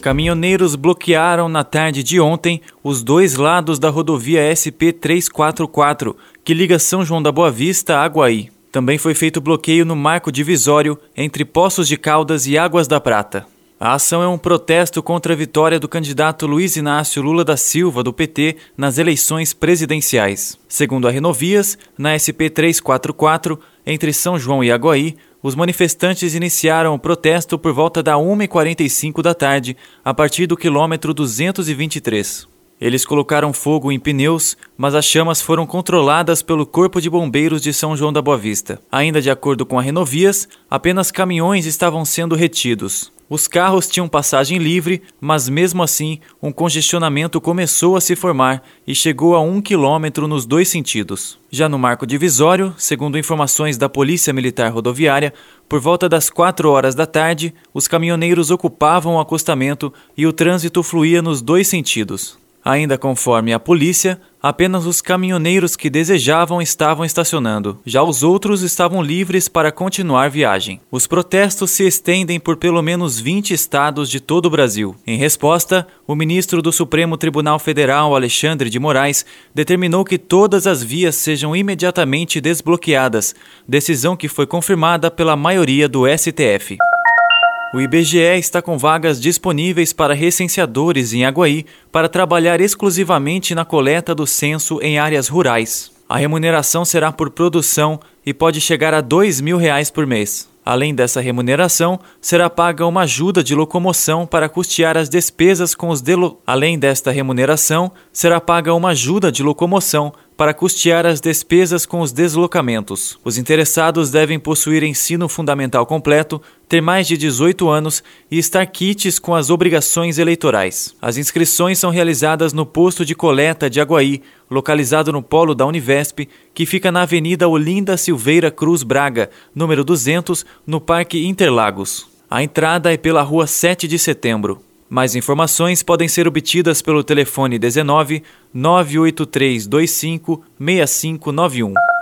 Caminhoneiros bloquearam na tarde de ontem os dois lados da rodovia SP-344, que liga São João da Boa Vista a Aguaí. Também foi feito bloqueio no marco divisório entre Poços de Caldas e Águas da Prata. A ação é um protesto contra a vitória do candidato Luiz Inácio Lula da Silva, do PT, nas eleições presidenciais. Segundo a Renovias, na SP 344, entre São João e Aguaí, os manifestantes iniciaram o protesto por volta da 1h45 da tarde, a partir do quilômetro 223. Eles colocaram fogo em pneus, mas as chamas foram controladas pelo Corpo de Bombeiros de São João da Boa Vista. Ainda de acordo com a Renovias, apenas caminhões estavam sendo retidos. Os carros tinham passagem livre, mas mesmo assim, um congestionamento começou a se formar e chegou a um quilômetro nos dois sentidos. Já no marco divisório, segundo informações da Polícia Militar Rodoviária, por volta das 4 horas da tarde, os caminhoneiros ocupavam o acostamento e o trânsito fluía nos dois sentidos. Ainda conforme a polícia, apenas os caminhoneiros que desejavam estavam estacionando, já os outros estavam livres para continuar viagem. Os protestos se estendem por pelo menos 20 estados de todo o Brasil. Em resposta, o ministro do Supremo Tribunal Federal, Alexandre de Moraes, determinou que todas as vias sejam imediatamente desbloqueadas, decisão que foi confirmada pela maioria do STF. O IBGE está com vagas disponíveis para recenseadores em Aguaí para trabalhar exclusivamente na coleta do censo em áreas rurais. A remuneração será por produção e pode chegar a 2 mil reais por mês. Além dessa remuneração, será paga uma ajuda de locomoção para custear as despesas com os delo... Além desta remuneração, será paga uma ajuda de locomoção para custear as despesas com os deslocamentos. Os interessados devem possuir ensino fundamental completo, ter mais de 18 anos e estar quites com as obrigações eleitorais. As inscrições são realizadas no posto de coleta de Aguaí, localizado no polo da Univesp, que fica na Avenida Olinda Silveira Cruz Braga, número 200, no Parque Interlagos. A entrada é pela Rua 7 de Setembro. Mais informações podem ser obtidas pelo telefone 19 98325 6591.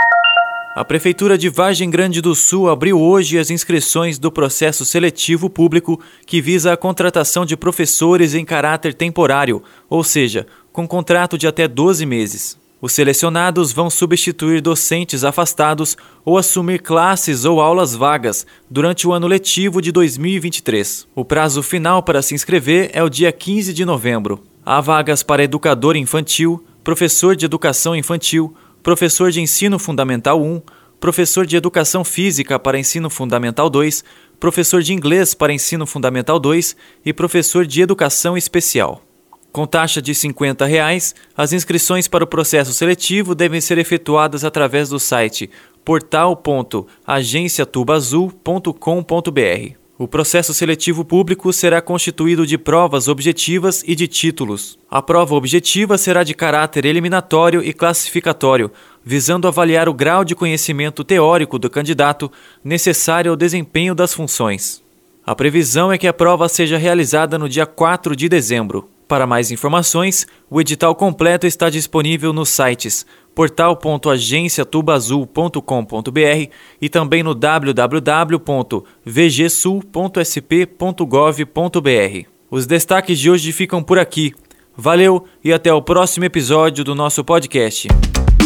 A Prefeitura de Vargem Grande do Sul abriu hoje as inscrições do processo seletivo público que visa a contratação de professores em caráter temporário, ou seja, com contrato de até 12 meses. Os selecionados vão substituir docentes afastados ou assumir classes ou aulas vagas durante o ano letivo de 2023. O prazo final para se inscrever é o dia 15 de novembro. Há vagas para educador infantil, professor de educação infantil, professor de ensino fundamental 1, professor de educação física para ensino fundamental 2, professor de inglês para ensino fundamental 2 e professor de educação especial. Com taxa de 50 reais, as inscrições para o processo seletivo devem ser efetuadas através do site portal.agenciatubazul.com.br. O processo seletivo público será constituído de provas objetivas e de títulos. A prova objetiva será de caráter eliminatório e classificatório, visando avaliar o grau de conhecimento teórico do candidato necessário ao desempenho das funções. A previsão é que a prova seja realizada no dia 4 de dezembro. Para mais informações, o edital completo está disponível nos sites portal.agenciatubazul.com.br e também no www.vgsul.sp.gov.br. Os destaques de hoje ficam por aqui. Valeu e até o próximo episódio do nosso podcast.